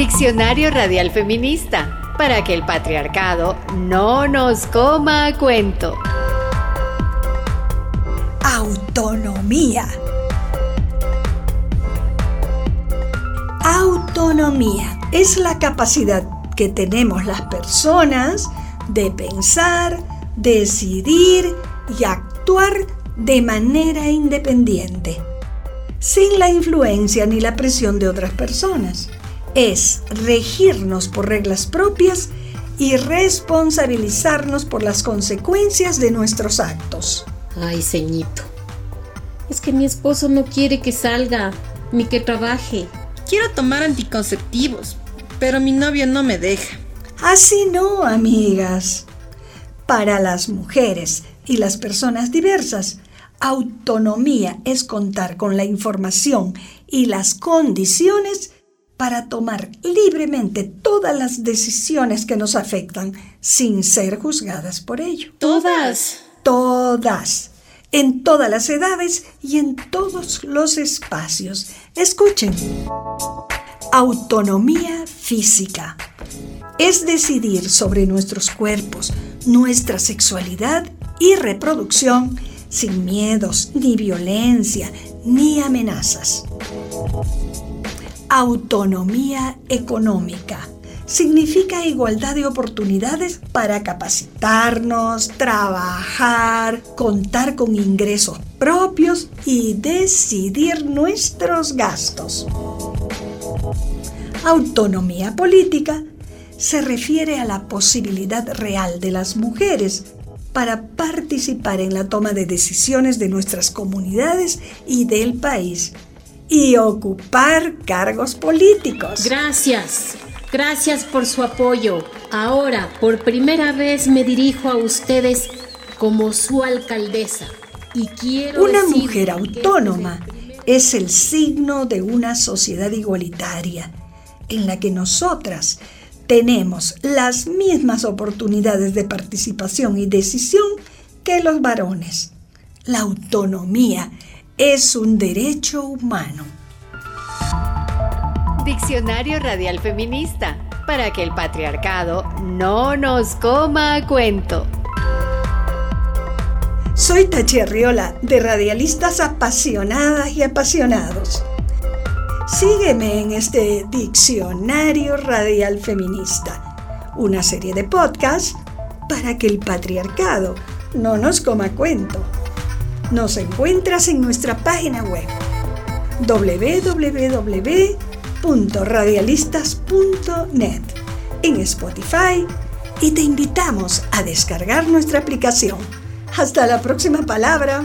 Diccionario Radial Feminista, para que el patriarcado no nos coma a cuento. Autonomía. Autonomía es la capacidad que tenemos las personas de pensar, decidir y actuar de manera independiente, sin la influencia ni la presión de otras personas. Es regirnos por reglas propias y responsabilizarnos por las consecuencias de nuestros actos. Ay, ceñito. Es que mi esposo no quiere que salga ni que trabaje. Quiero tomar anticonceptivos, pero mi novio no me deja. Así no, amigas. Para las mujeres y las personas diversas, autonomía es contar con la información y las condiciones para tomar libremente todas las decisiones que nos afectan sin ser juzgadas por ello. Todas. Todas. En todas las edades y en todos los espacios. Escuchen. Autonomía física es decidir sobre nuestros cuerpos, nuestra sexualidad y reproducción sin miedos, ni violencia, ni amenazas. Autonomía económica significa igualdad de oportunidades para capacitarnos, trabajar, contar con ingresos propios y decidir nuestros gastos. Autonomía política se refiere a la posibilidad real de las mujeres para participar en la toma de decisiones de nuestras comunidades y del país y ocupar cargos políticos. Gracias, gracias por su apoyo. Ahora, por primera vez me dirijo a ustedes como su alcaldesa y quiero... Una mujer autónoma es el signo de una sociedad igualitaria en la que nosotras tenemos las mismas oportunidades de participación y decisión que los varones. La autonomía es un derecho humano. Diccionario Radial Feminista, para que el patriarcado no nos coma a cuento. Soy Tachi Arriola, de Radialistas Apasionadas y Apasionados. Sígueme en este Diccionario Radial Feminista, una serie de podcasts para que el patriarcado no nos coma cuento. Nos encuentras en nuestra página web www.radialistas.net, en Spotify y te invitamos a descargar nuestra aplicación. Hasta la próxima palabra.